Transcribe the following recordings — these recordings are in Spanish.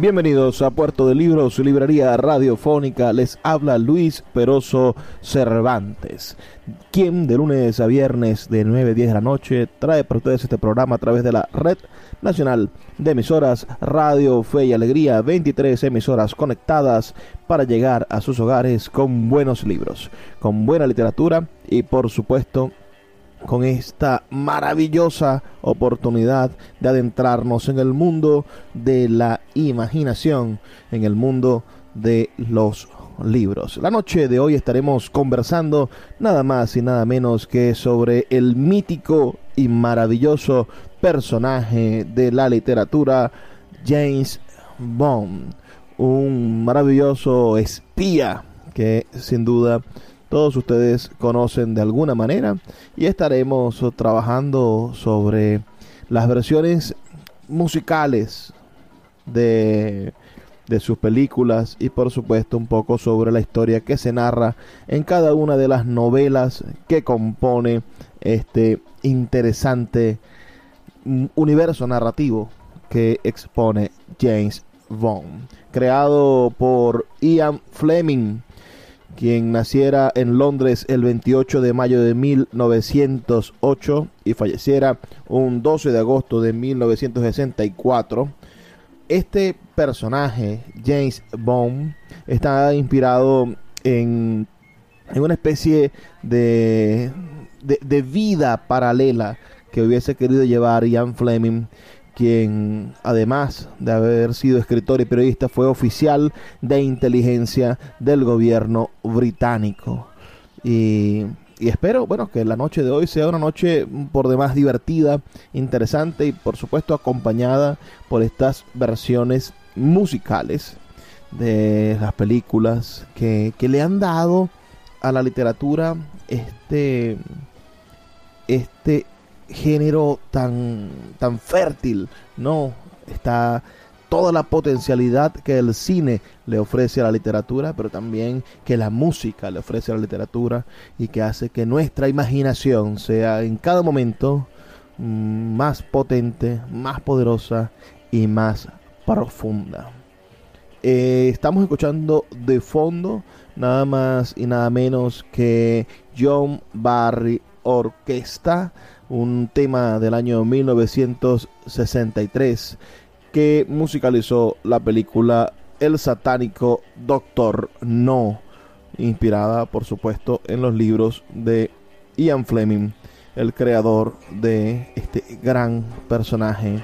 Bienvenidos a Puerto de Libros, su librería radiofónica. Les habla Luis Peroso Cervantes, quien de lunes a viernes de 9 a 10 de la noche trae para ustedes este programa a través de la Red Nacional de Emisoras Radio Fe y Alegría, 23 emisoras conectadas para llegar a sus hogares con buenos libros, con buena literatura y por supuesto con esta maravillosa oportunidad de adentrarnos en el mundo de la imaginación, en el mundo de los libros. La noche de hoy estaremos conversando nada más y nada menos que sobre el mítico y maravilloso personaje de la literatura, James Bond, un maravilloso espía que sin duda todos ustedes conocen de alguna manera y estaremos trabajando sobre las versiones musicales de, de sus películas y por supuesto un poco sobre la historia que se narra en cada una de las novelas que compone este interesante universo narrativo que expone James Bond, creado por Ian Fleming quien naciera en Londres el 28 de mayo de 1908 y falleciera un 12 de agosto de 1964. Este personaje, James Bond, está inspirado en, una especie de, de, de vida paralela que hubiese querido llevar Ian Fleming quien además de haber sido escritor y periodista fue oficial de inteligencia del gobierno británico. Y, espero, bueno, que la noche de hoy sea una noche por demás divertida, interesante y por supuesto acompañada por estas versiones musicales de las películas que, que le han dado a la literatura este, este género tan, tan fértil, no, está toda la potencialidad que el cine le ofrece a la literatura, pero también que la música le ofrece a la literatura y que hace que nuestra imaginación sea en cada momento mm, más potente, más poderosa y más profunda. Eh, estamos escuchando de fondo nada más y nada menos que John Barry Orquesta un tema del año 1963 que musicalizó la película El satánico Doctor No, inspirada por supuesto en los libros de Ian Fleming, el creador de este gran personaje,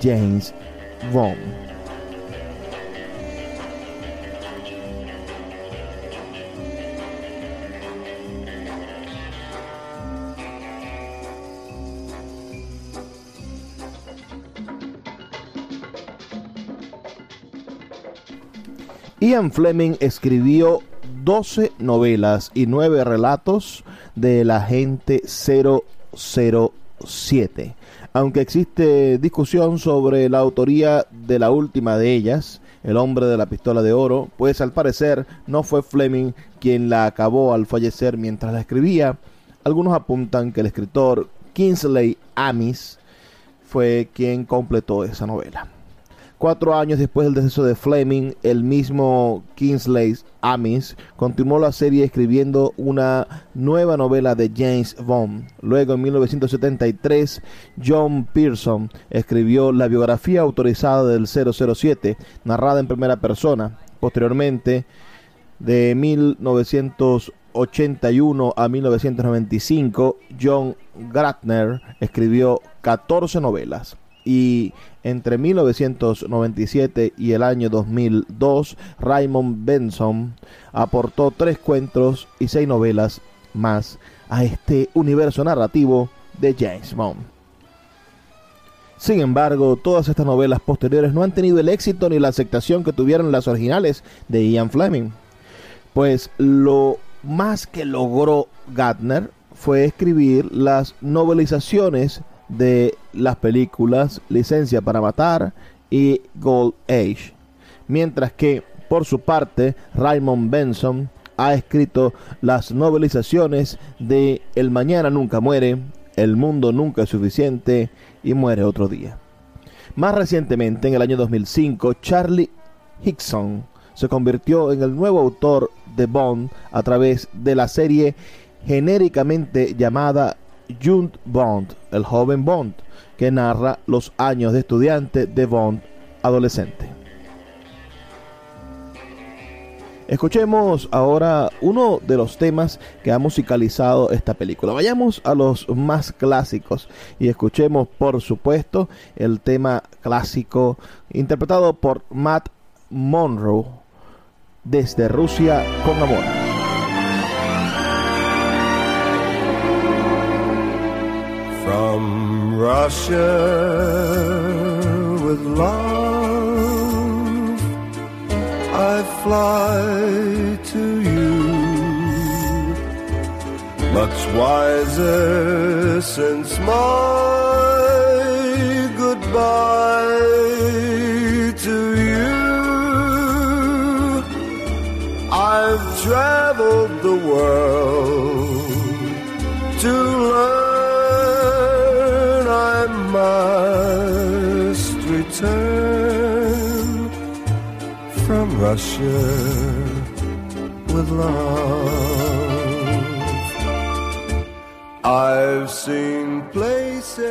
James Bond. Ian Fleming escribió 12 novelas y 9 relatos de la agente 007. Aunque existe discusión sobre la autoría de la última de ellas, el hombre de la pistola de oro, pues al parecer no fue Fleming quien la acabó al fallecer mientras la escribía. Algunos apuntan que el escritor Kingsley Amis fue quien completó esa novela. Cuatro años después del deceso de Fleming, el mismo Kingsley Amis continuó la serie escribiendo una nueva novela de James Bond. Luego, en 1973, John Pearson escribió la biografía autorizada del 007, narrada en primera persona. Posteriormente, de 1981 a 1995, John Gratner escribió 14 novelas y entre 1997 y el año 2002, Raymond Benson aportó tres cuentos y seis novelas más a este universo narrativo de James Bond. Sin embargo, todas estas novelas posteriores no han tenido el éxito ni la aceptación que tuvieron las originales de Ian Fleming, pues lo más que logró Gardner fue escribir las novelizaciones de las películas Licencia para Matar y Gold Age. Mientras que, por su parte, Raymond Benson ha escrito las novelizaciones de El Mañana Nunca Muere, El Mundo Nunca es Suficiente y Muere Otro Día. Más recientemente, en el año 2005, Charlie Hickson se convirtió en el nuevo autor de Bond a través de la serie genéricamente llamada Young Bond, el joven Bond, que narra los años de estudiante de Bond adolescente. Escuchemos ahora uno de los temas que ha musicalizado esta película. Vayamos a los más clásicos y escuchemos, por supuesto, el tema clásico interpretado por Matt Monroe desde Rusia con amor. From Russia with love, I fly to you. Much wiser since my goodbye to you. I've traveled the world to learn must return from Russia with love. I've seen places.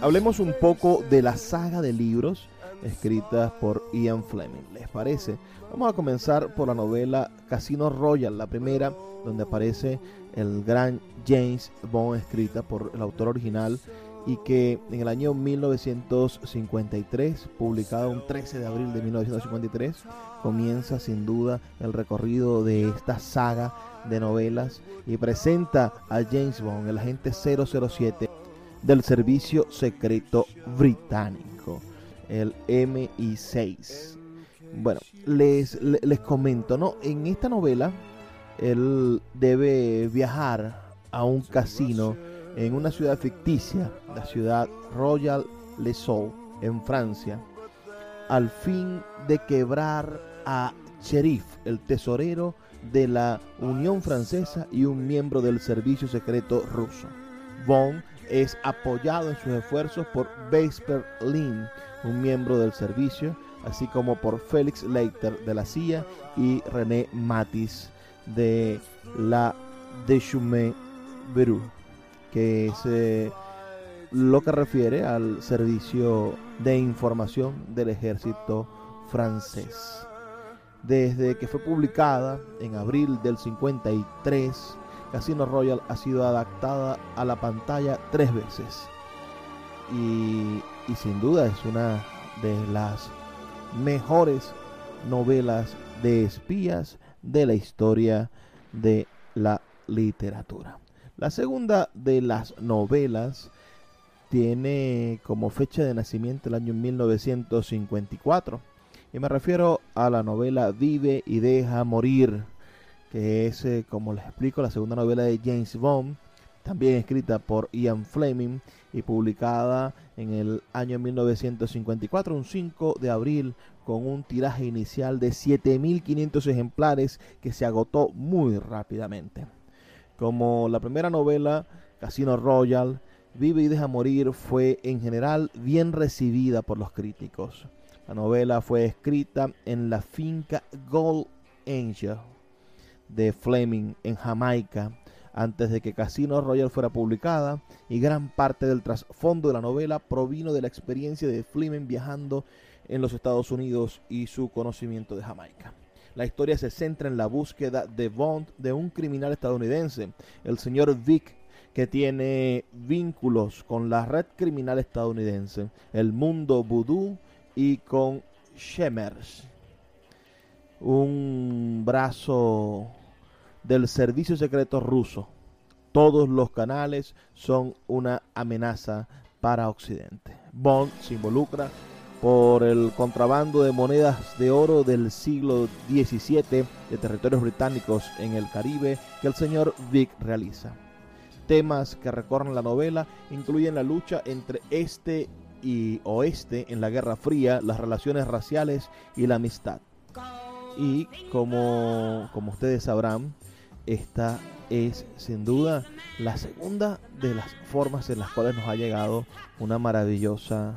Hablemos un poco de la saga de libros escritas por Ian Fleming. ¿Les parece? Vamos a comenzar por la novela Casino Royal, la primera donde aparece el gran James Bond, escrita por el autor original y que en el año 1953, publicada un 13 de abril de 1953, comienza sin duda el recorrido de esta saga de novelas y presenta a James Bond, el agente 007 del Servicio Secreto Británico, el MI6. Bueno, les, les comento, ¿no? En esta novela él debe viajar a un casino en una ciudad ficticia, la ciudad Royal Les en Francia, al fin de quebrar a Sheriff, el tesorero de la Unión Francesa y un miembro del servicio secreto ruso. Bond es apoyado en sus esfuerzos por Vesper Lin, un miembro del servicio, así como por Félix Leiter de la CIA y René Matis de la Deschumé Beru, que es lo que refiere al servicio de información del ejército francés. Desde que fue publicada en abril del 53, Casino Royal ha sido adaptada a la pantalla tres veces. Y sin duda es una de las mejores novelas de espías de la historia de la literatura. La segunda de las novelas tiene como fecha de nacimiento el año 1954 y me refiero a la novela Vive y deja morir, que es, eh, como les explico, la segunda novela de James Bond, también escrita por Ian Fleming y publicada en el año 1954, un 5 de abril, con un tiraje inicial de 7.500 ejemplares que se agotó muy rápidamente. Como la primera novela, Casino Royal, Vive y Deja Morir fue en general bien recibida por los críticos. La novela fue escrita en la finca Gold Angel de Fleming en Jamaica antes de que Casino Royal fuera publicada y gran parte del trasfondo de la novela provino de la experiencia de Fleming viajando en los Estados Unidos y su conocimiento de Jamaica. La historia se centra en la búsqueda de Bond de un criminal estadounidense, el señor Vic, que tiene vínculos con la red criminal estadounidense, el mundo vudú y con Shemers, un brazo del servicio secreto ruso. Todos los canales son una amenaza para Occidente. Bond se involucra por el contrabando de monedas de oro del siglo XVII de territorios británicos en el Caribe que el señor Vic realiza. Temas que recorren la novela incluyen la lucha entre este y oeste en la Guerra Fría, las relaciones raciales y la amistad. Y como, como ustedes sabrán, esta es sin duda la segunda de las formas en las cuales nos ha llegado una maravillosa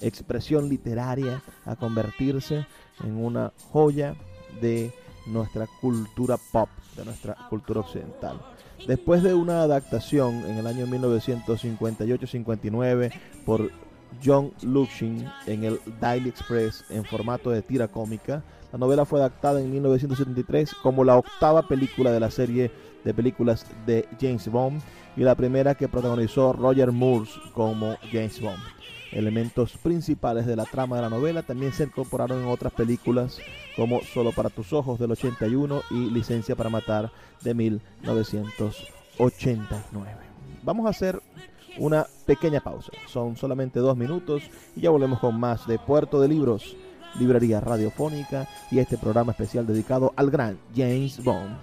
expresión literaria a convertirse en una joya de nuestra cultura pop, de nuestra cultura occidental. Después de una adaptación en el año 1958-59 por John Luxin en el Daily Express en formato de tira cómica, la novela fue adaptada en 1973 como la octava película de la serie de películas de James Bond y la primera que protagonizó Roger Moore como James Bond. Elementos principales de la trama de la novela también se incorporaron en otras películas como Solo para tus ojos del 81 y Licencia para matar de 1989. Vamos a hacer una pequeña pausa. Son solamente dos minutos y ya volvemos con más de Puerto de Libros, Librería Radiofónica y este programa especial dedicado al gran James Bond.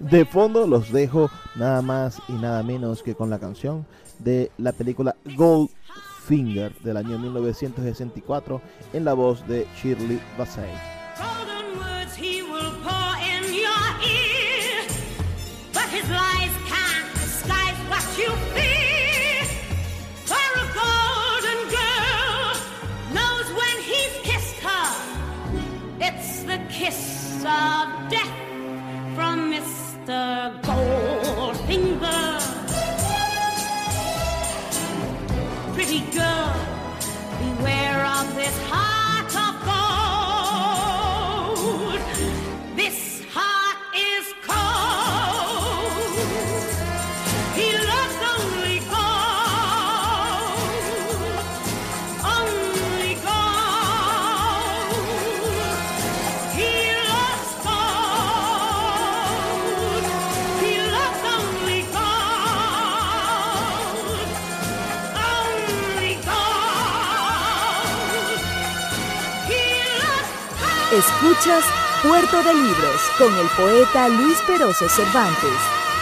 De fondo los dejo nada más y nada menos que con la canción de la película Gold Finger del año 1964 en la voz de Shirley Bassey. It's the kiss of death from Mr. Goldfinger. Pretty girl, beware of this heart Escuchas Puerto de Libros con el poeta Luis Peroso Cervantes.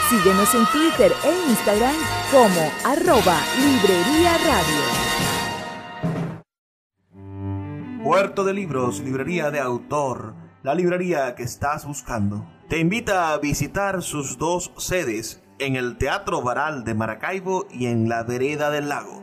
Síguenos en Twitter e Instagram como arroba Librería Radio. Puerto de Libros, librería de autor, la librería que estás buscando. Te invita a visitar sus dos sedes en el Teatro Varal de Maracaibo y en la Vereda del Lago.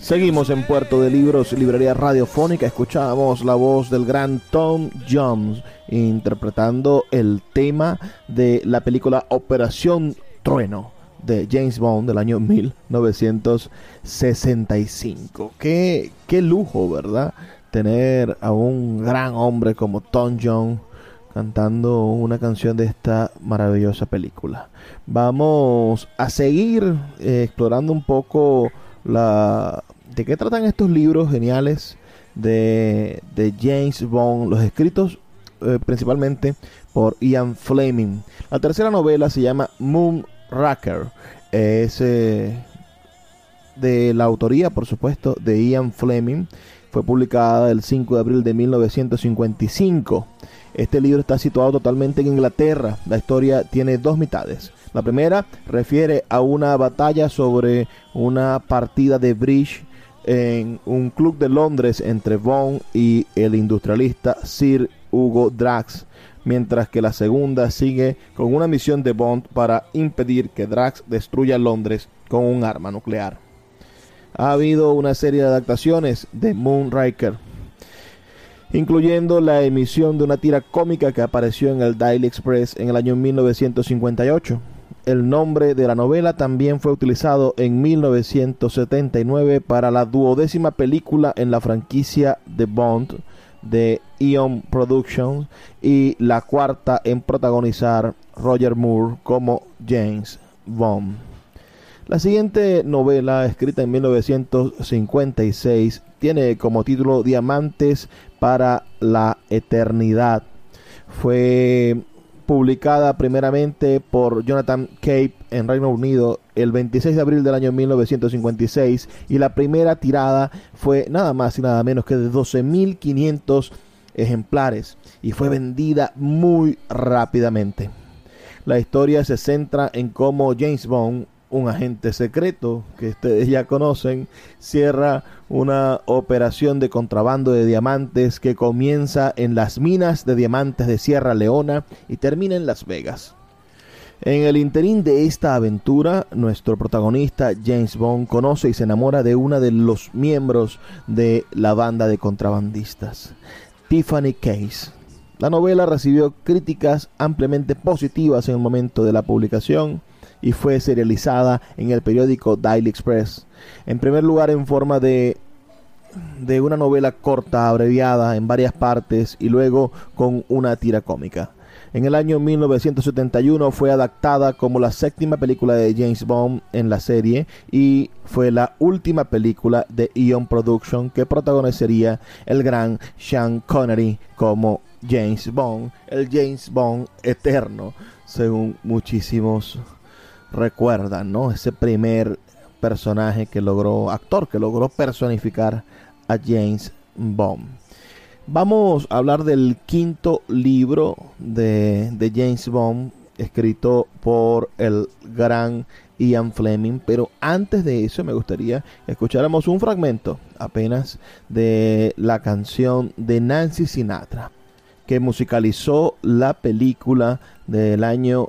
Seguimos en Puerto de Libros, librería radiofónica. Escuchamos la voz del gran Tom Jones interpretando el tema de la película Operación Trueno de James Bond del año 1965. Qué, qué lujo, ¿verdad? Tener a un gran hombre como Tom Jones cantando una canción de esta maravillosa película. Vamos a seguir eh, explorando un poco la de qué tratan estos libros geniales de, de James Bond, los escritos eh, principalmente por Ian Fleming. La tercera novela se llama Moonraker. Es eh, de la autoría, por supuesto, de Ian Fleming. Fue publicada el 5 de abril de 1955. Este libro está situado totalmente en Inglaterra. La historia tiene dos mitades. La primera refiere a una batalla sobre una partida de bridge en un club de Londres entre Bond y el industrialista Sir Hugo Drax, mientras que la segunda sigue con una misión de Bond para impedir que Drax destruya Londres con un arma nuclear. Ha habido una serie de adaptaciones de Moonraker, incluyendo la emisión de una tira cómica que apareció en el Daily Express en el año 1958. El nombre de la novela también fue utilizado en 1979 para la duodécima película en la franquicia de Bond de Eon Productions y la cuarta en protagonizar Roger Moore como James Bond. La siguiente novela, escrita en 1956, tiene como título Diamantes para la Eternidad. Fue publicada primeramente por Jonathan Cape en Reino Unido el 26 de abril del año 1956 y la primera tirada fue nada más y nada menos que de 12.500 ejemplares y fue vendida muy rápidamente. La historia se centra en cómo James Bond, un agente secreto que ustedes ya conocen, cierra una operación de contrabando de diamantes que comienza en las minas de diamantes de Sierra Leona y termina en Las Vegas. En el interín de esta aventura, nuestro protagonista James Bond conoce y se enamora de una de los miembros de la banda de contrabandistas, Tiffany Case. La novela recibió críticas ampliamente positivas en el momento de la publicación y fue serializada en el periódico Daily Express. En primer lugar en forma de de una novela corta, abreviada en varias partes y luego con una tira cómica. En el año 1971 fue adaptada como la séptima película de James Bond en la serie y fue la última película de Eon Production que protagonizaría el gran Sean Connery como James Bond, el James Bond eterno, según muchísimos recuerdan, ¿no? Ese primer personaje que logró, actor que logró personificar a James Bond. Vamos a hablar del quinto libro de, de James Bond, escrito por el gran Ian Fleming. Pero antes de eso me gustaría que escucháramos un fragmento apenas de la canción de Nancy Sinatra, que musicalizó la película del año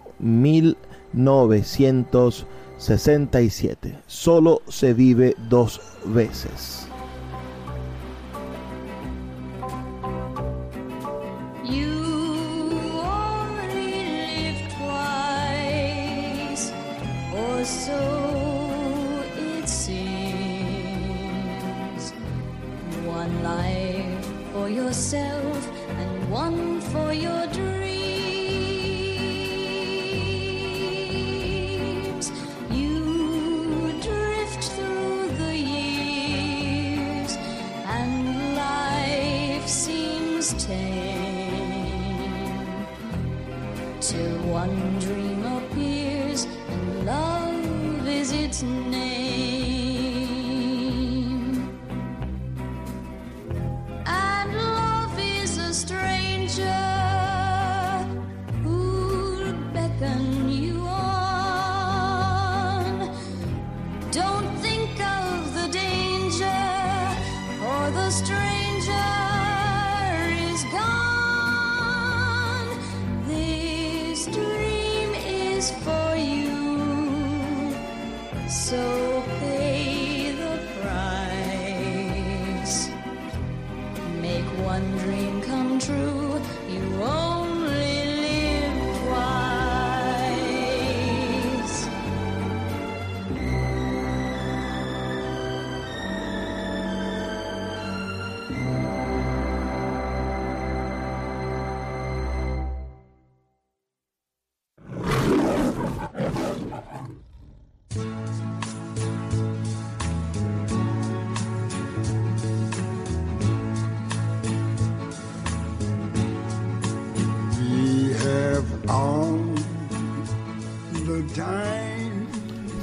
1967. Solo se vive dos veces. Yourself and one for your dreams.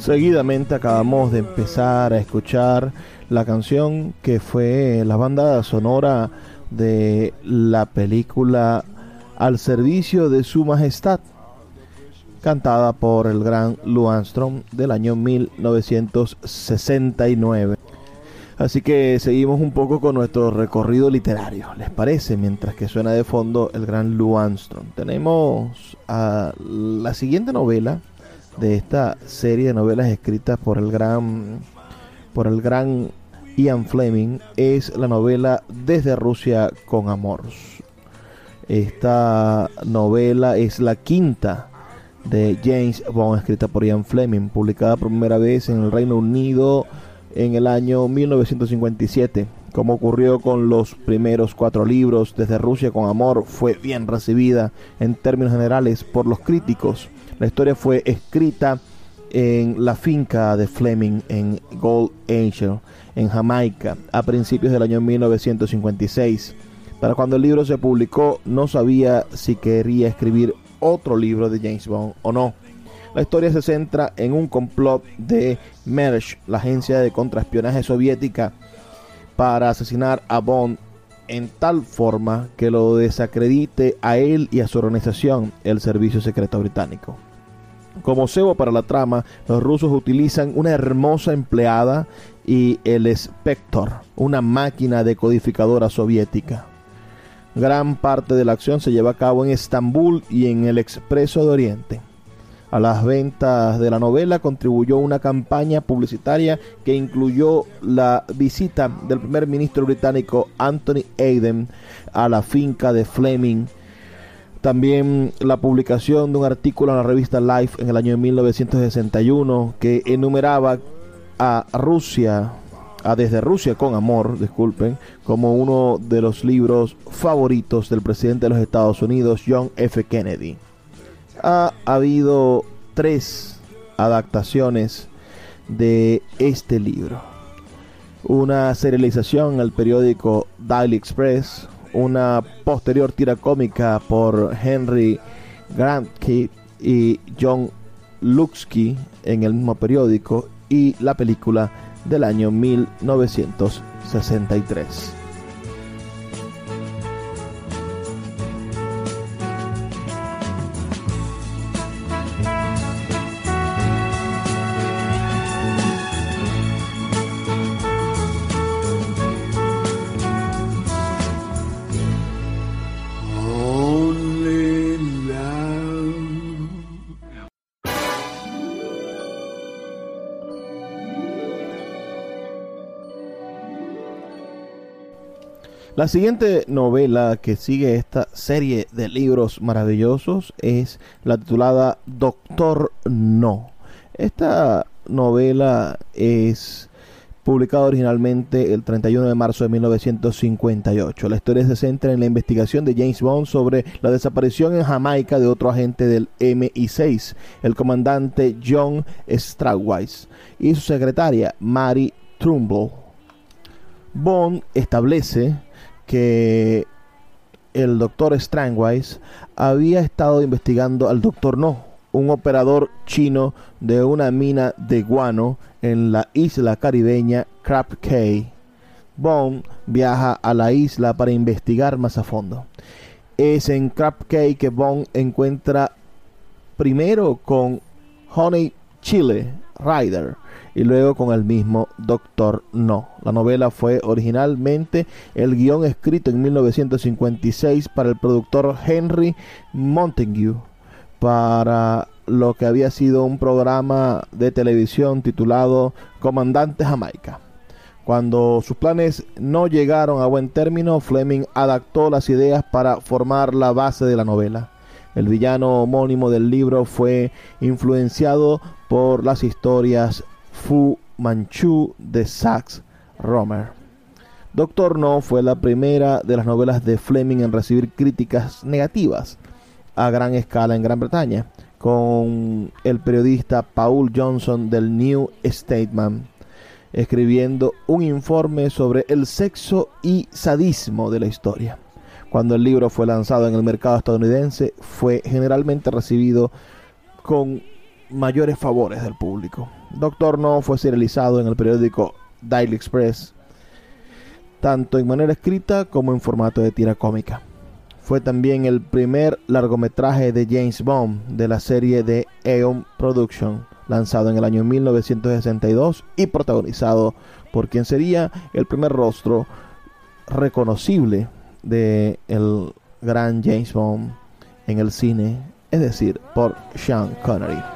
Seguidamente acabamos de empezar a escuchar la canción que fue la banda sonora de la película Al servicio de su majestad, cantada por el gran Lou Armstrong del año 1969. Así que seguimos un poco con nuestro recorrido literario, ¿les parece? Mientras que suena de fondo el gran Lou Armstrong. Tenemos a la siguiente novela de esta serie de novelas escritas por el gran por el gran Ian Fleming es la novela Desde Rusia con Amor. Esta novela es la quinta de James Bond escrita por Ian Fleming, publicada por primera vez en el Reino Unido en el año 1957. Como ocurrió con los primeros cuatro libros, Desde Rusia con Amor fue bien recibida en términos generales por los críticos. La historia fue escrita en la finca de Fleming en Gold Angel, en Jamaica, a principios del año 1956. Para cuando el libro se publicó, no sabía si quería escribir otro libro de James Bond o no. La historia se centra en un complot de MERSH, la agencia de contraespionaje soviética, para asesinar a Bond en tal forma que lo desacredite a él y a su organización, el Servicio Secreto Británico. Como cebo para la trama, los rusos utilizan una hermosa empleada y el Spector, una máquina decodificadora soviética. Gran parte de la acción se lleva a cabo en Estambul y en el Expreso de Oriente. A las ventas de la novela contribuyó una campaña publicitaria que incluyó la visita del primer ministro británico Anthony Eden a la finca de Fleming. También la publicación de un artículo en la revista Life en el año 1961 que enumeraba a Rusia, a Desde Rusia con Amor, disculpen, como uno de los libros favoritos del presidente de los Estados Unidos, John F. Kennedy ha habido tres adaptaciones de este libro. Una serialización al periódico Daily Express, una posterior tira cómica por Henry Grantke y John Luxky en el mismo periódico y la película del año 1963. La siguiente novela que sigue esta serie de libros maravillosos es la titulada Doctor No. Esta novela es publicada originalmente el 31 de marzo de 1958. La historia se centra en la investigación de James Bond sobre la desaparición en Jamaica de otro agente del MI6, el comandante John Strawwise, y su secretaria Mary Trumbull. Bond establece que el doctor Strangwise había estado investigando al doctor No, un operador chino de una mina de guano en la isla caribeña Crab Cay. Bond viaja a la isla para investigar más a fondo. Es en Crab Cay que Bond encuentra primero con Honey Chile Rider y luego con el mismo Doctor No. La novela fue originalmente el guion escrito en 1956 para el productor Henry Montague para lo que había sido un programa de televisión titulado Comandante Jamaica. Cuando sus planes no llegaron a buen término, Fleming adaptó las ideas para formar la base de la novela. El villano homónimo del libro fue influenciado por las historias Fu Manchu de Sax Romer. Doctor No fue la primera de las novelas de Fleming en recibir críticas negativas a gran escala en Gran Bretaña, con el periodista Paul Johnson del New Statesman escribiendo un informe sobre el sexo y sadismo de la historia. Cuando el libro fue lanzado en el mercado estadounidense, fue generalmente recibido con mayores favores del público. Doctor No fue serializado en el periódico Daily Express, tanto en manera escrita como en formato de tira cómica. Fue también el primer largometraje de James Bond de la serie de Aeon Production, lanzado en el año 1962 y protagonizado por quien sería el primer rostro reconocible de el gran James Bond en el cine, es decir, por Sean Connery.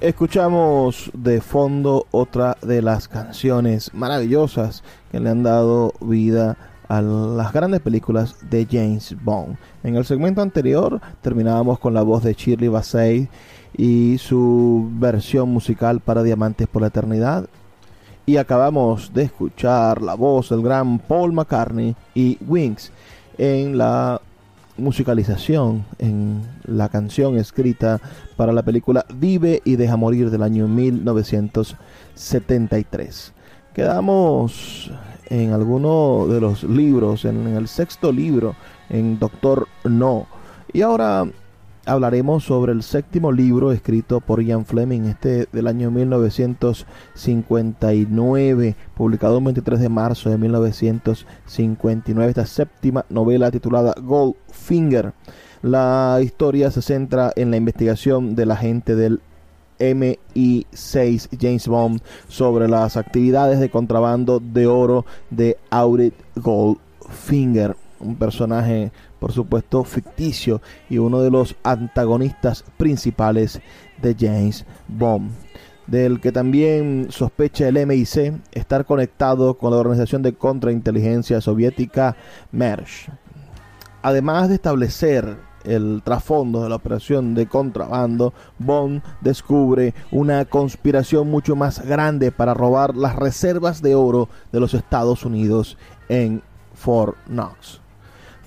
Escuchamos de fondo otra de las canciones maravillosas que le han dado vida a las grandes películas de James Bond. En el segmento anterior terminábamos con la voz de Shirley Bassey y su versión musical para Diamantes por la Eternidad. Y acabamos de escuchar la voz del gran Paul McCartney y Wings en la musicalización en la canción escrita para la película Vive y deja morir del año 1973. Quedamos en alguno de los libros, en, el sexto libro, en Doctor No. Y ahora hablaremos sobre el séptimo libro escrito por Ian Fleming, este del año 1959, publicado el 23 de marzo de 1959, esta séptima novela titulada Goldfinger. La historia se centra en la investigación del agente del MI6 James Bond sobre las actividades de contrabando de oro de Audit Goldfinger, un personaje por supuesto ficticio y uno de los antagonistas principales de James Bond del que también sospecha el MIC estar conectado con la organización de contrainteligencia soviética MERSH. Además de establecer el trasfondo de la operación de contrabando, Bond descubre una conspiración mucho más grande para robar las reservas de oro de los Estados Unidos en Fort Knox.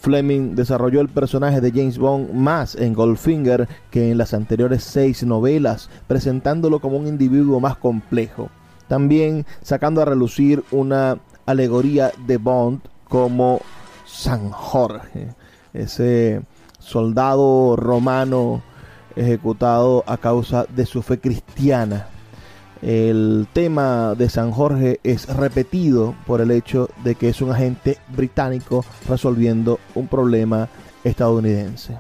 Fleming desarrolló el personaje de James Bond más en Goldfinger que en las anteriores seis novelas, presentándolo como un individuo más complejo. También sacando a relucir una alegoría de Bond como San Jorge, ese soldado romano ejecutado a causa de su fe cristiana. El tema de San Jorge es repetido por el hecho de que es un agente británico resolviendo un problema estadounidense.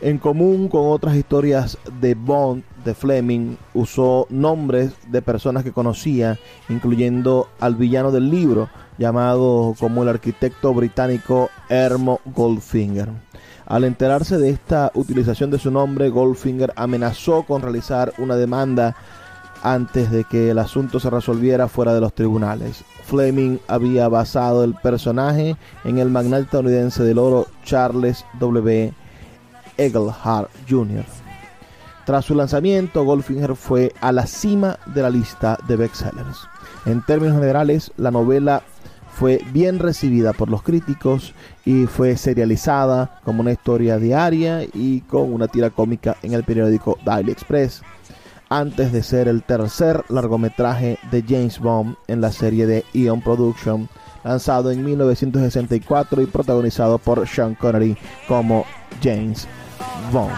En común con otras historias de Bond, de Fleming, usó nombres de personas que conocía, incluyendo al villano del libro, llamado como el arquitecto británico Hermo Goldfinger. Al enterarse de esta utilización de su nombre, Goldfinger amenazó con realizar una demanda antes de que el asunto se resolviera fuera de los tribunales. Fleming había basado el personaje en el magnate estadounidense del oro Charles W. Egelhart Jr. Tras su lanzamiento, Goldfinger fue a la cima de la lista de bestsellers. En términos generales, la novela fue bien recibida por los críticos y fue serializada como una historia diaria y con una tira cómica en el periódico Daily Express antes de ser el tercer largometraje de James Bond en la serie de Eon Production, lanzado en 1964 y protagonizado por Sean Connery como James Bond.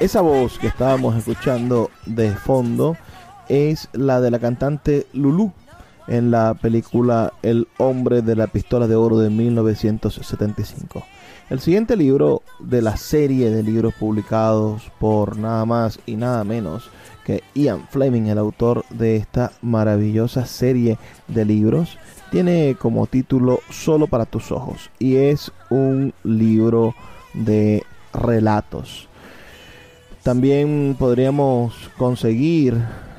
Esa voz que estábamos escuchando de fondo es la de la cantante Lulu en la película El hombre de la pistola de oro de 1975. El siguiente libro de la serie de libros publicados por nada más y nada menos que Ian Fleming, el autor de esta maravillosa serie de libros, tiene como título Solo para tus ojos y es un libro de relatos. También podríamos conseguir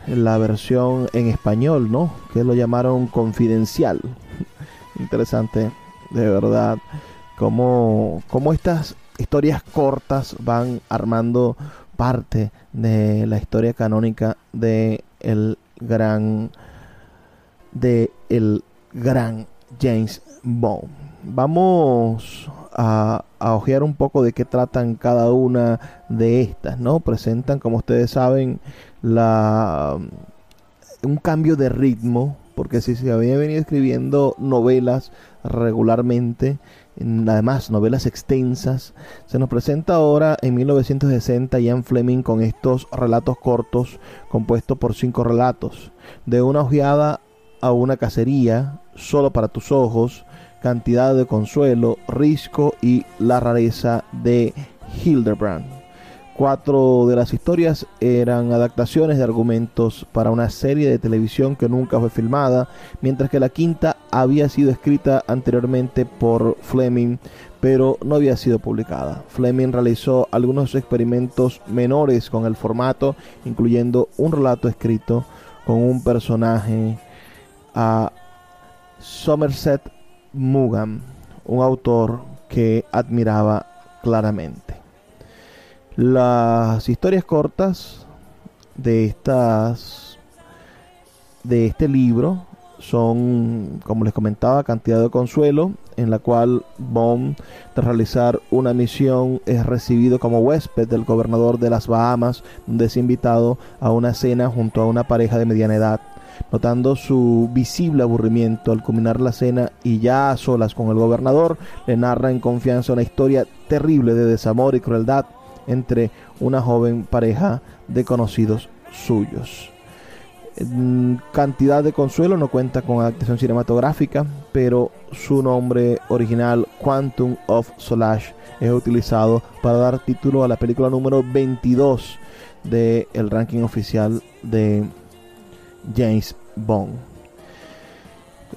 la versión en español, ¿no? Que lo llamaron confidencial. Interesante, de verdad, cómo, cómo estas historias cortas van armando parte de la historia canónica de el gran de el gran James Bond. Vamos a, ojear un poco de qué tratan cada una de estas, ¿no? Presentan, como ustedes saben, la un cambio de ritmo, porque si se había venido escribiendo novelas regularmente, en- además novelas extensas, se nos presenta ahora en 1960 Ian Fleming con estos relatos cortos compuestos por cinco relatos, de una ojeada a una cacería, solo para tus ojos, cantidad de consuelo, risco y la rareza de Hildebrand. Cuatro de las historias eran adaptaciones de argumentos para una serie de televisión que nunca fue filmada, mientras que la quinta había sido escrita anteriormente por Fleming, pero no había sido publicada. Fleming realizó algunos experimentos menores con el formato, incluyendo un relato escrito con un personaje a Somerset Maugham, un autor que admiraba claramente. Las historias cortas de estas de este libro son, como les comentaba, cantidad de consuelo, en la cual Bond, tras realizar una misión, es recibido como huésped del gobernador de las Bahamas, donde es invitado a una cena junto a una pareja de mediana edad. Notando su visible aburrimiento al culminar la cena y ya a solas con el gobernador, le narra en confianza una historia terrible de desamor y crueldad entre una joven pareja de conocidos suyos. En cantidad de consuelo no cuenta con adaptación cinematográfica, pero su nombre original, Quantum of Solace, es utilizado para dar título a la película número 22 del ranking oficial de James Bond.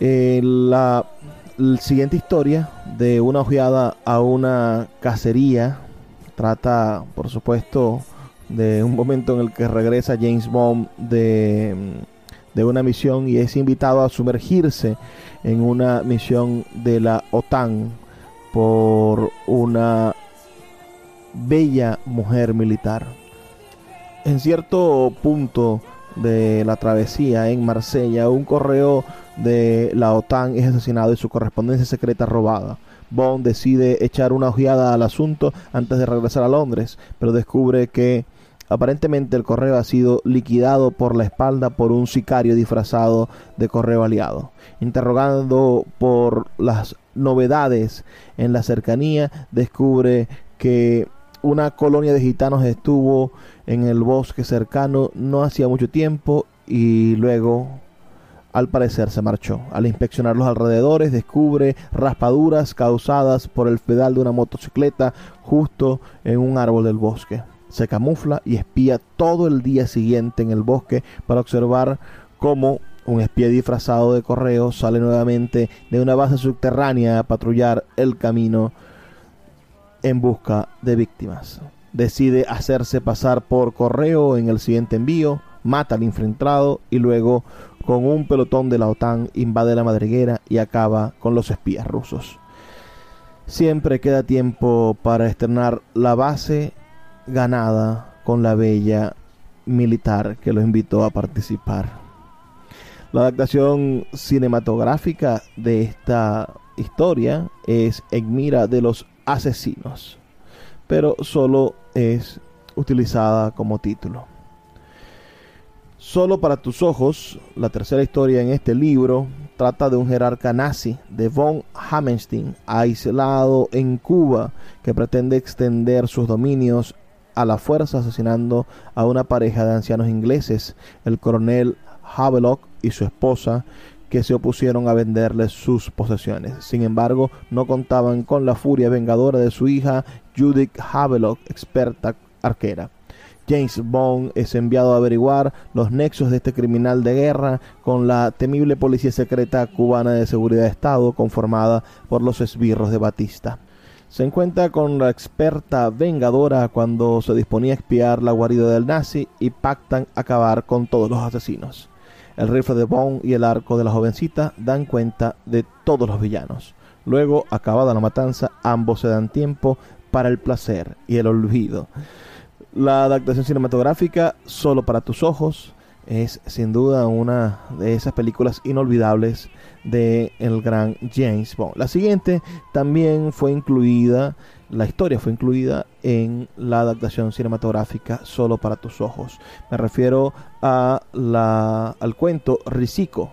Eh, la, siguiente historia de una ojeada a una cacería trata, por supuesto, de un momento en el que regresa James Bond de, de una misión y es invitado a sumergirse en una misión de la OTAN por una bella mujer militar. En cierto punto de la travesía en Marsella, un correo de la OTAN es asesinado y su correspondencia secreta robada. Bond decide echar una ojeada al asunto antes de regresar a Londres, pero descubre que aparentemente el correo ha sido liquidado por la espalda por un sicario disfrazado de correo aliado. Interrogando por las novedades en la cercanía, descubre que una colonia de gitanos estuvo en el bosque cercano no hacía mucho tiempo y luego al parecer se marchó. Al inspeccionar los alrededores descubre raspaduras causadas por el pedal de una motocicleta justo en un árbol del bosque. Se camufla y espía todo el día siguiente en el bosque para observar cómo un espía disfrazado de correo sale nuevamente de una base subterránea a patrullar el camino en busca de víctimas. Decide hacerse pasar por correo en el siguiente envío, mata al infiltrado y luego con un pelotón de la OTAN invade la madriguera y acaba con los espías rusos. Siempre queda tiempo para estrenar la base ganada con la bella militar que lo invitó a participar. La adaptación cinematográfica de esta historia es En mira de los asesinos, pero solo es utilizada como título. Solo para tus ojos, la tercera historia en este libro trata de un jerarca nazi de von Hammerstein, aislado en Cuba, que pretende extender sus dominios a la fuerza asesinando a una pareja de ancianos ingleses, el coronel Havelock y su esposa, que se opusieron a venderle sus posesiones. Sin embargo, no contaban con la furia vengadora de su hija Judith Havelock, experta arquera. James Bond es enviado a averiguar los nexos de este criminal de guerra con la temible policía secreta cubana de seguridad de Estado conformada por los esbirros de Batista. Se encuentra con la experta vengadora cuando se disponía a espiar la guarida del nazi y pactan acabar con todos los asesinos. El rifle de Bond y el arco de la jovencita dan cuenta de todos los villanos. Luego, acabada la matanza, ambos se dan tiempo para el placer y el olvido. La adaptación cinematográfica, Solo para tus ojos, es sin duda una de esas películas inolvidables de el gran James Bond. La siguiente también fue incluida, la historia fue incluida en la adaptación cinematográfica Solo para tus ojos. Me refiero a la, al cuento Risico.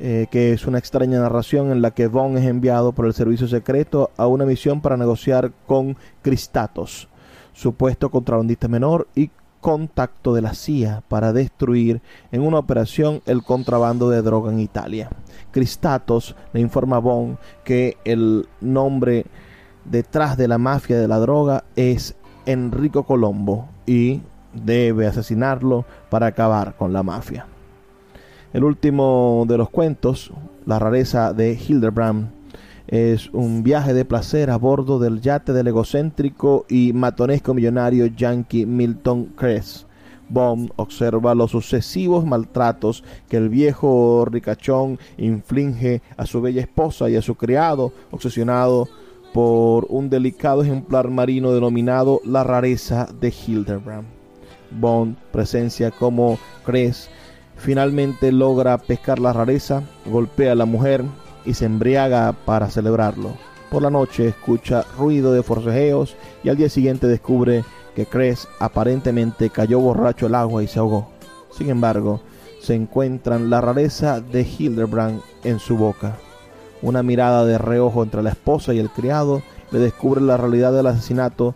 Eh, que es una extraña narración en la que Bond es enviado por el servicio secreto a una misión para negociar con Cristatos, supuesto contrabandista menor y contacto de la CIA para destruir en una operación el contrabando de droga en Italia. Cristatos le informa a Bond que el nombre detrás de la mafia de la droga es Enrico Colombo y debe asesinarlo para acabar con la mafia. El último de los cuentos, La rareza de Hildebrand, es un viaje de placer a bordo del yate del egocéntrico y matonesco millonario yankee Milton Kress. Bond observa los sucesivos maltratos que el viejo ricachón inflige a su bella esposa y a su criado, obsesionado por un delicado ejemplar marino denominado la rareza de Hildebrand. Bond presencia como Kress Finalmente logra pescar la rareza, golpea a la mujer y se embriaga para celebrarlo. Por la noche escucha ruido de forcejeos y al día siguiente descubre que Cres aparentemente cayó borracho al agua y se ahogó. Sin embargo, se encuentran la rareza de Hildebrand en su boca. Una mirada de reojo entre la esposa y el criado le descubre la realidad del asesinato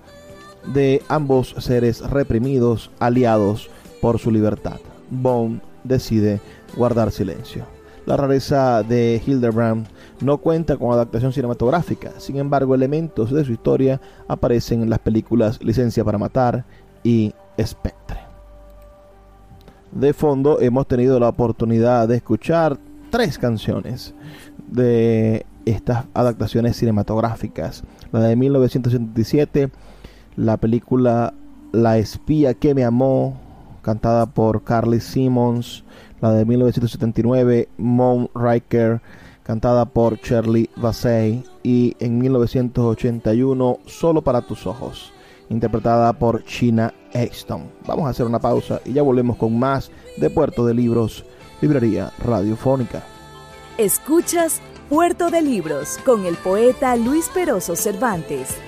de ambos seres reprimidos, aliados por su libertad. Bond decide guardar silencio. La rareza de Hildebrand no cuenta con adaptación cinematográfica, sin embargo elementos de su historia aparecen en las películas Licencia para Matar y Spectre. De fondo hemos tenido la oportunidad de escuchar tres canciones de estas adaptaciones cinematográficas. La de 1977, la película La espía que me amó, cantada por Carly Simmons. La de 1979, Moon Riker, cantada por Shirley Bassey. Y en 1981, Solo para tus ojos, interpretada por China Easton. Vamos a hacer una pausa y ya volvemos con más de Puerto de Libros, Librería Radiofónica. Escuchas Puerto de Libros con el poeta Luis Peroso Cervantes.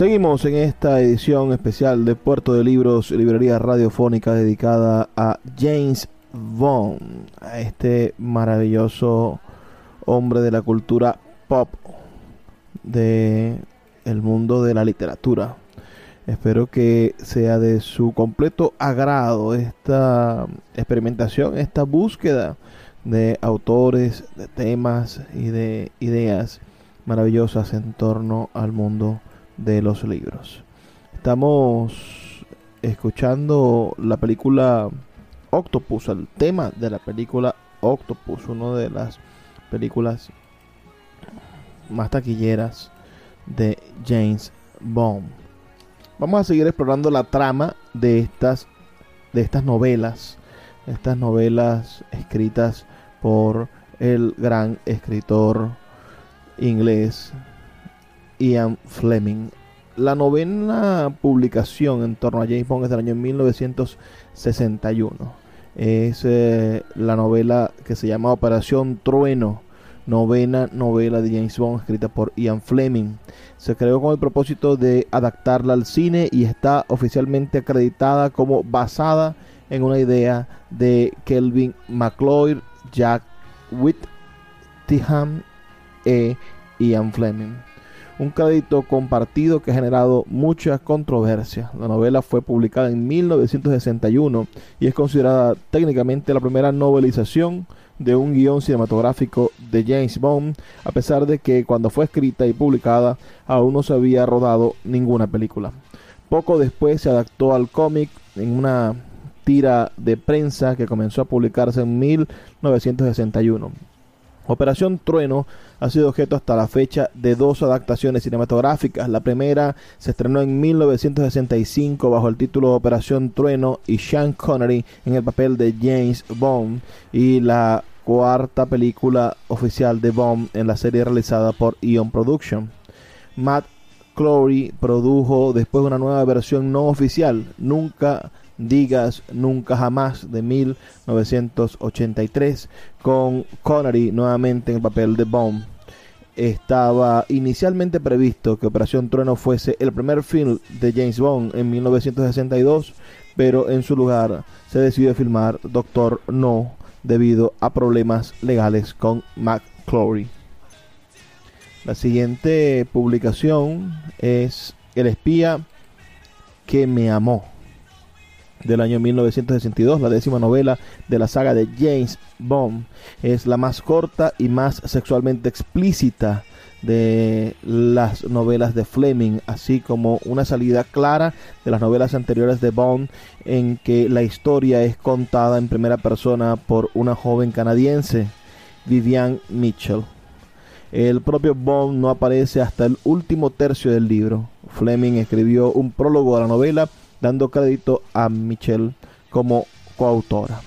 Seguimos en esta edición especial de Puerto de Libros, librería radiofónica dedicada a James Bond, a este maravilloso hombre de la cultura pop de el mundo de la literatura. Espero que sea de su completo agrado esta experimentación, esta búsqueda de autores, de temas y de ideas maravillosas en torno al mundo de los libros. Estamos escuchando la película Octopus, el tema de la película Octopus, una de las películas más taquilleras de James Bond. Vamos a seguir explorando la trama de estas de estas novelas, estas novelas escritas por el gran escritor inglés Ian Fleming. La novena publicación en torno a James Bond es del año 1961. Es eh, la novela que se llama Operación Trueno, novena novela de James Bond escrita por Ian Fleming. Se creó con el propósito de adaptarla al cine y está oficialmente acreditada como basada en una idea de Kelvin McLeod, Jack Whittingham e Ian Fleming un crédito compartido que ha generado mucha controversia. La novela fue publicada en 1961 y es considerada técnicamente la primera novelización de un guion cinematográfico de James Bond, a pesar de que cuando fue escrita y publicada aún no se había rodado ninguna película. Poco después se adaptó al cómic en una tira de prensa que comenzó a publicarse en 1961. Operación Trueno ha sido objeto hasta la fecha de dos adaptaciones cinematográficas. La primera se estrenó en 1965 bajo el título Operación Trueno y Sean Connery en el papel de James Bond y la cuarta película oficial de Bond en la serie realizada por Eon Production. Matt Clory produjo después una nueva versión no oficial, Nunca Digas Nunca Jamás de 1983 con Connery nuevamente en el papel de Bond. Estaba inicialmente previsto que Operación Trueno fuese el primer film de James Bond en 1962, pero en su lugar se decidió filmar Doctor No debido a problemas legales con McClory. La siguiente publicación es El espía que me amó del año 1962, la décima novela de la saga de James Bond. Es la más corta y más sexualmente explícita de las novelas de Fleming, así como una salida clara de las novelas anteriores de Bond en que la historia es contada en primera persona por una joven canadiense, Vivian Mitchell. El propio Bond no aparece hasta el último tercio del libro. Fleming escribió un prólogo a la novela dando crédito a Michelle como coautora.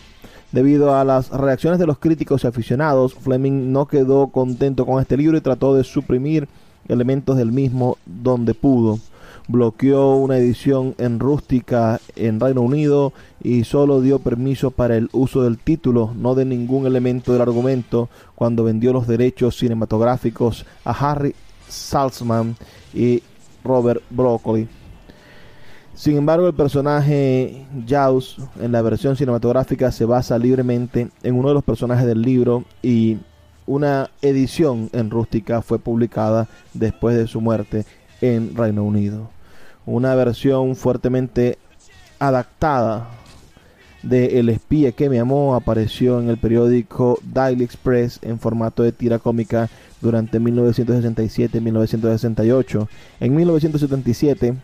Debido a las reacciones de los críticos y aficionados, Fleming no quedó contento con este libro y trató de suprimir elementos del mismo donde pudo. Bloqueó una edición en rústica en Reino Unido y solo dio permiso para el uso del título, no de ningún elemento del argumento, cuando vendió los derechos cinematográficos a Harry Salzman y Robert Broccoli. Sin embargo, el personaje Jaws en la versión cinematográfica se basa libremente en uno de los personajes del libro y una edición en rústica fue publicada después de su muerte en Reino Unido. Una versión fuertemente adaptada de El espía que me amó apareció en el periódico Daily Express en formato de tira cómica durante 1967 y 1968. En 1977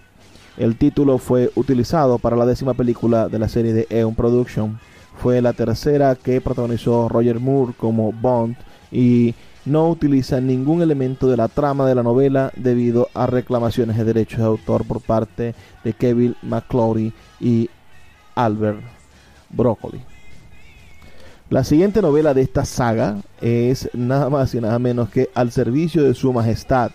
el título fue utilizado para la décima película de la serie de Eon Production. Fue la tercera que protagonizó Roger Moore como Bond y no utiliza ningún elemento de la trama de la novela debido a reclamaciones de derechos de autor por parte de Kevin McClory y Albert Broccoli. La siguiente novela de esta saga es nada más y nada menos que Al servicio de su majestad.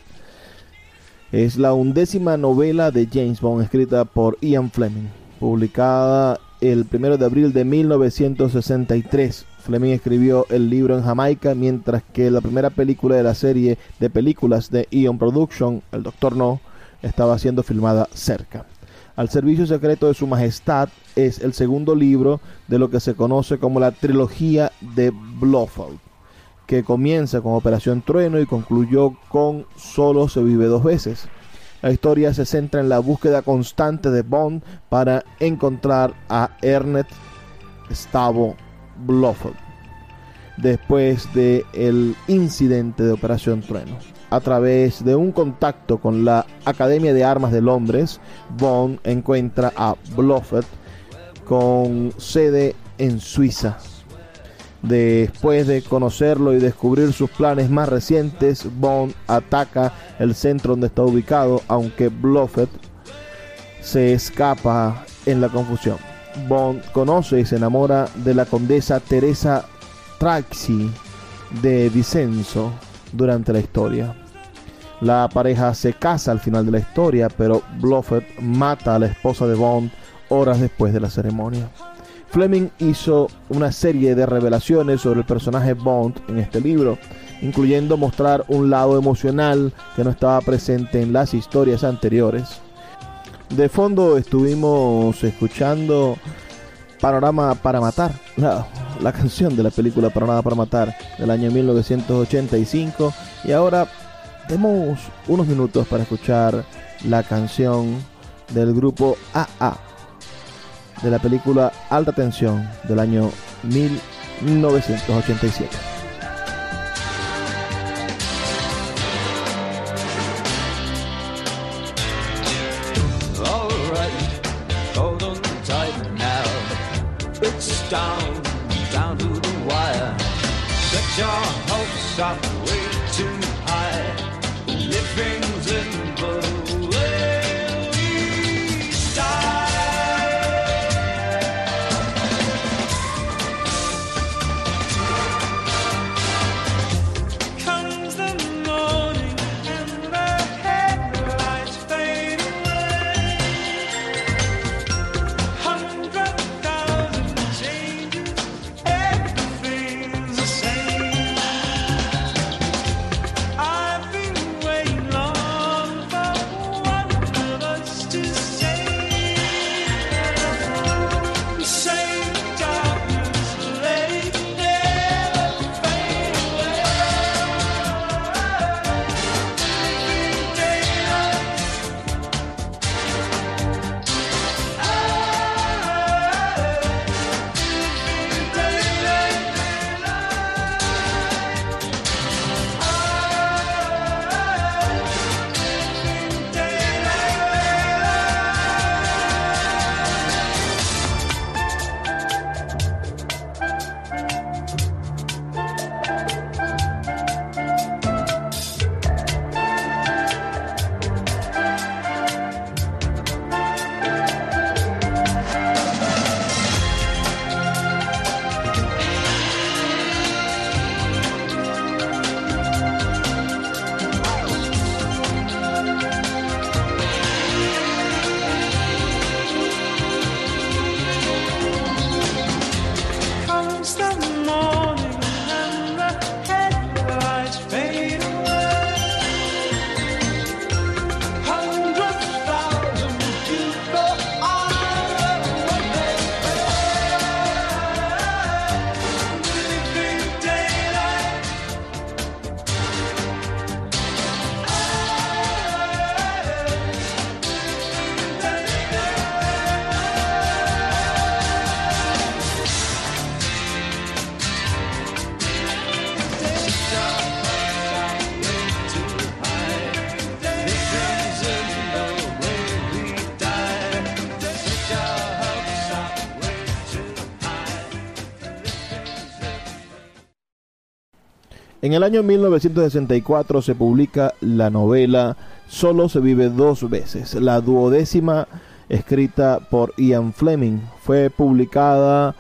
Es la undécima novela de James Bond escrita por Ian Fleming, publicada el 1 de abril de 1963. Fleming escribió el libro en Jamaica, mientras que la primera película de la serie de películas de Ion Production, El Doctor No, estaba siendo filmada cerca. Al servicio secreto de su majestad es el segundo libro de lo que se conoce como la trilogía de Blofeld, que comienza con Operación Trueno y concluyó con Solo se vive dos veces. La historia se centra en la búsqueda constante de Bond para encontrar a Ernest Stavo Blofeld después del el incidente de Operación Trueno. A través de un contacto con la Academia de Armas de Londres, Bond encuentra a Blofeld con sede en Suiza. Después de conocerlo y descubrir sus planes más recientes, Bond ataca el centro donde está ubicado, aunque Blofeld se escapa en la confusión. Bond conoce y se enamora de la condesa Teresa Traxi de Vicenzo durante la historia. La pareja se casa al final de la historia, pero Blofeld mata a la esposa de Bond horas después de la ceremonia. Fleming hizo una serie de revelaciones sobre el personaje Bond en este libro, incluyendo mostrar un lado emocional que no estaba presente en las historias anteriores. De fondo estuvimos escuchando Panorama para Matar, la, canción de la película Panorama para Matar del año 1985. Y ahora demos unos minutos para escuchar la canción del grupo AA de la película Alta Tensión del año 1987. En el año 1964 se publica la novela Solo se vive dos veces, la duodécima escrita por Ian Fleming. Fue publicada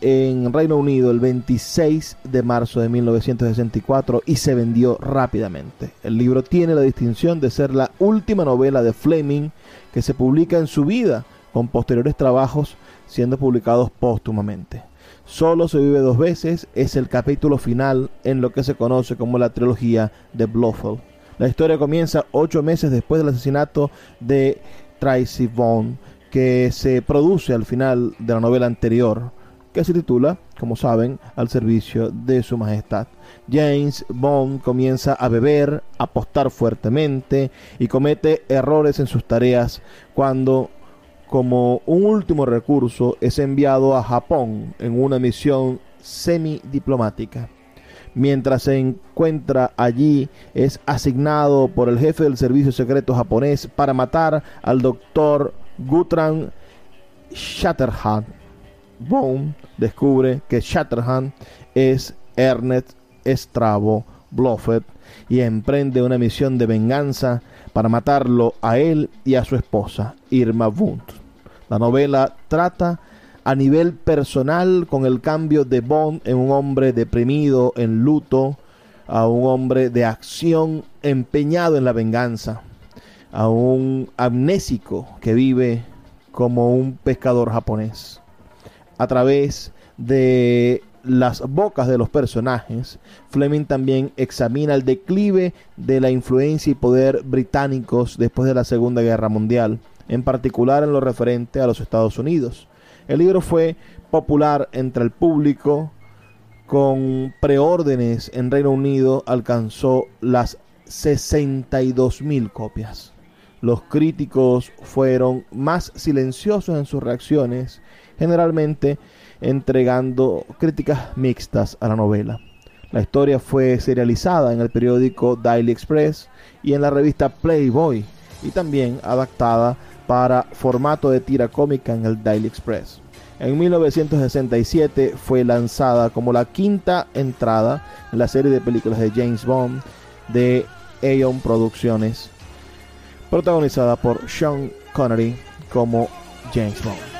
en Reino Unido el 26 de marzo de 1964 y se vendió rápidamente. El libro tiene la distinción de ser la última novela de Fleming que se publica en su vida, con posteriores trabajos siendo publicados póstumamente. Solo se vive dos veces es el capítulo final en lo que se conoce como la trilogía de Blofeld. La historia comienza ocho meses después del asesinato de Tracy Vaughn, que se produce al final de la novela anterior, que se titula, como saben, Al servicio de su majestad. James Bond comienza a beber, a apostar fuertemente y comete errores en sus tareas cuando como un último recurso es enviado a Japón en una misión semidiplomática. Mientras se encuentra allí, es asignado por el jefe del servicio secreto japonés para matar al doctor Gutran Shatterhand. Bond descubre que Shatterhand es Ernest Strabo Blofeld y emprende una misión de venganza para matarlo a él y a su esposa, Irma Wundt. La novela trata a nivel personal con el cambio de Bond en un hombre deprimido, en luto, a un hombre de acción empeñado en la venganza, a un amnésico que vive como un pescador japonés. A través de las bocas de los personajes, Fleming también examina el declive de la influencia y poder británicos después de la Segunda Guerra Mundial, en particular en lo referente a los Estados Unidos. El libro fue popular entre el público, con preórdenes en Reino Unido alcanzó las 62 mil copias. Los críticos fueron más silenciosos en sus reacciones, generalmente entregando críticas mixtas a la novela. La historia fue serializada en el periódico Daily Express y en la revista Playboy y también adaptada para formato de tira cómica en el Daily Express. En 1967 fue lanzada como la quinta entrada en la serie de películas de James Bond de Aeon Producciones, protagonizada por Sean Connery como James Bond.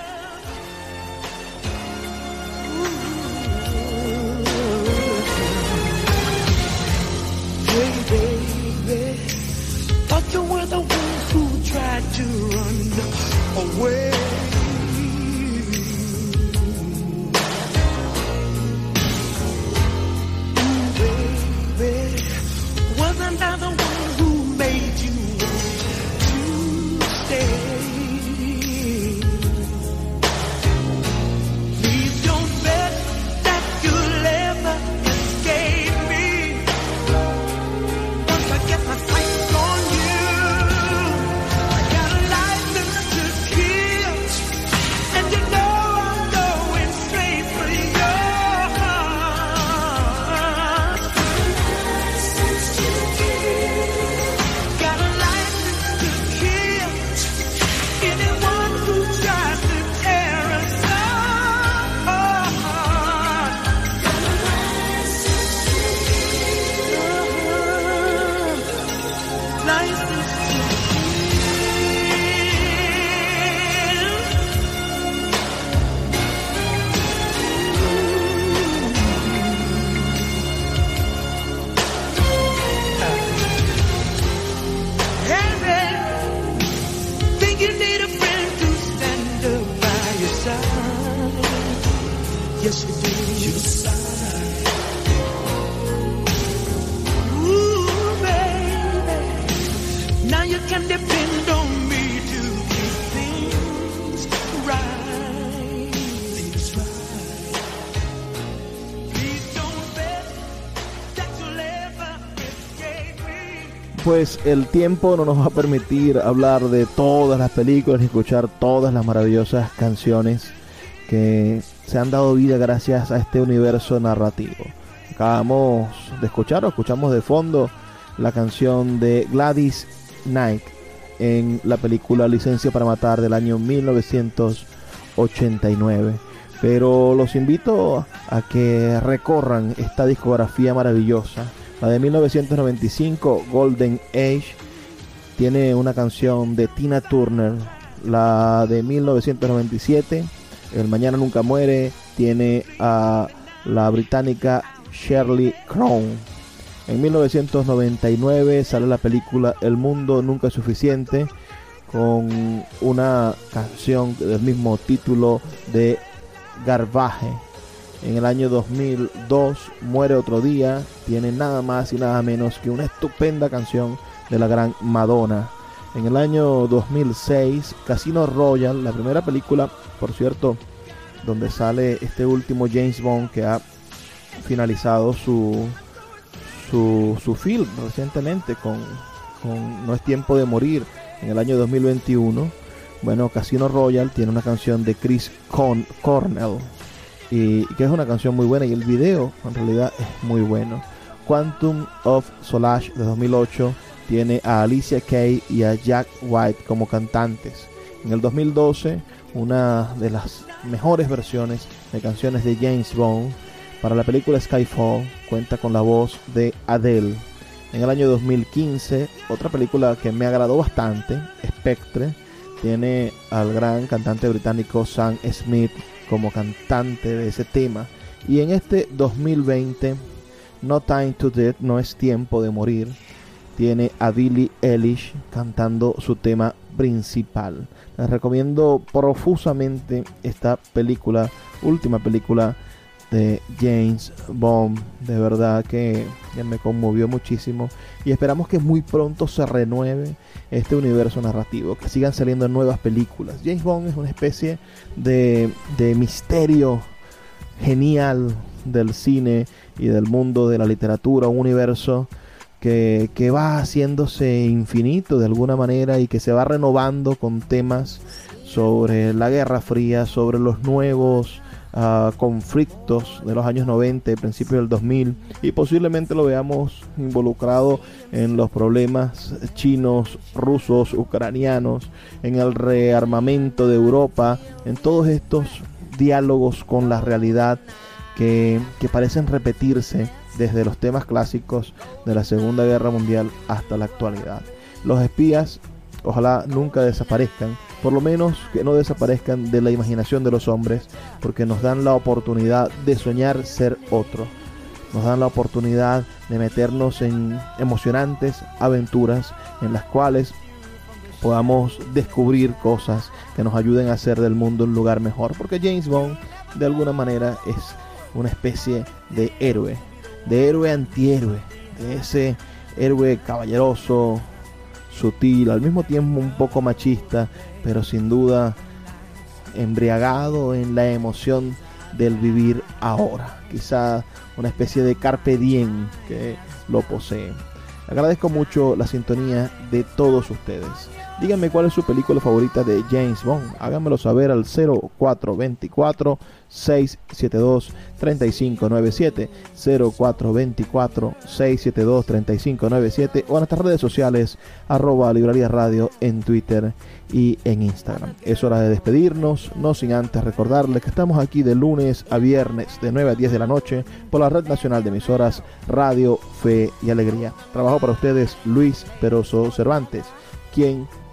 Pues el tiempo no nos va a permitir hablar de todas las películas y escuchar todas las maravillosas canciones que se han dado vida gracias a este universo narrativo. Acabamos de escuchar o escuchamos de fondo la canción de Gladys Knight en la película Licencia para Matar del año 1989. Pero los invito a que recorran esta discografía maravillosa. La de 1995, Golden Age, tiene una canción de Tina Turner. La de 1997, El Mañana Nunca Muere, tiene a la británica Shirley Crown. En 1999 sale la película El Mundo Nunca es Suficiente con una canción del mismo título de Garbaje. En el año 2002 Muere otro día, tiene nada más y nada menos que una estupenda canción de la gran Madonna. En el año 2006 Casino Royale, la primera película, por cierto, donde sale este último James Bond que ha finalizado su su, su film recientemente con, con No es tiempo de morir en el año 2021. Bueno, Casino Royale tiene una canción de Chris Con Cornell y que es una canción muy buena y el video en realidad es muy bueno. Quantum of Solace de 2008 tiene a Alicia Kay y a Jack White como cantantes. En el 2012, una de las mejores versiones de canciones de James Bond para la película Skyfall cuenta con la voz de Adele. En el año 2015, otra película que me agradó bastante, Spectre, tiene al gran cantante británico Sam Smith como cantante de ese tema. Y en este 2020, No Time to Death, no es tiempo de morir, tiene a Billie Eilish cantando su tema principal. Les recomiendo profusamente esta película, última película de James Bond. De verdad que, me conmovió muchísimo. Y esperamos que muy pronto se renueve este universo narrativo, que sigan saliendo nuevas películas. James Bond es una especie de, de misterio genial del cine y del mundo de la literatura, un universo que, que va haciéndose infinito de alguna manera y que se va renovando con temas sobre la Guerra Fría, sobre los nuevos conflictos de los años 90 y principios del 2000 y posiblemente lo veamos involucrado en los problemas chinos, rusos, ucranianos, en el rearmamento de Europa, en todos estos diálogos con la realidad que, que parecen repetirse desde los temas clásicos de la Segunda Guerra Mundial hasta la actualidad. Los espías ojalá nunca desaparezcan, por lo menos que no desaparezcan de la imaginación de los hombres, porque nos dan la oportunidad de soñar ser otro. Nos dan la oportunidad de meternos en emocionantes aventuras en las cuales podamos descubrir cosas que nos ayuden a hacer del mundo un lugar mejor. Porque James Bond de alguna manera es una especie de héroe, de héroe antihéroe, de ese héroe caballeroso, sutil, al mismo tiempo un poco machista, pero sin duda embriagado en la emoción del vivir ahora. Quizá una especie de carpe diem que lo posee. Agradezco mucho la sintonía de todos ustedes. Díganme cuál es su película favorita de James Bond. Háganmelo saber al 0424 672 3597 0424 672 3597 o en nuestras redes sociales arroba librería radio en Twitter y en Instagram. Es hora de despedirnos, no sin antes recordarles que estamos aquí de lunes a viernes de 9 a 10 de la noche por la Red Nacional de Emisoras Radio Fe y Alegría. Trabajo para ustedes Luis Peroso Cervantes, quien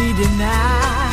be denied.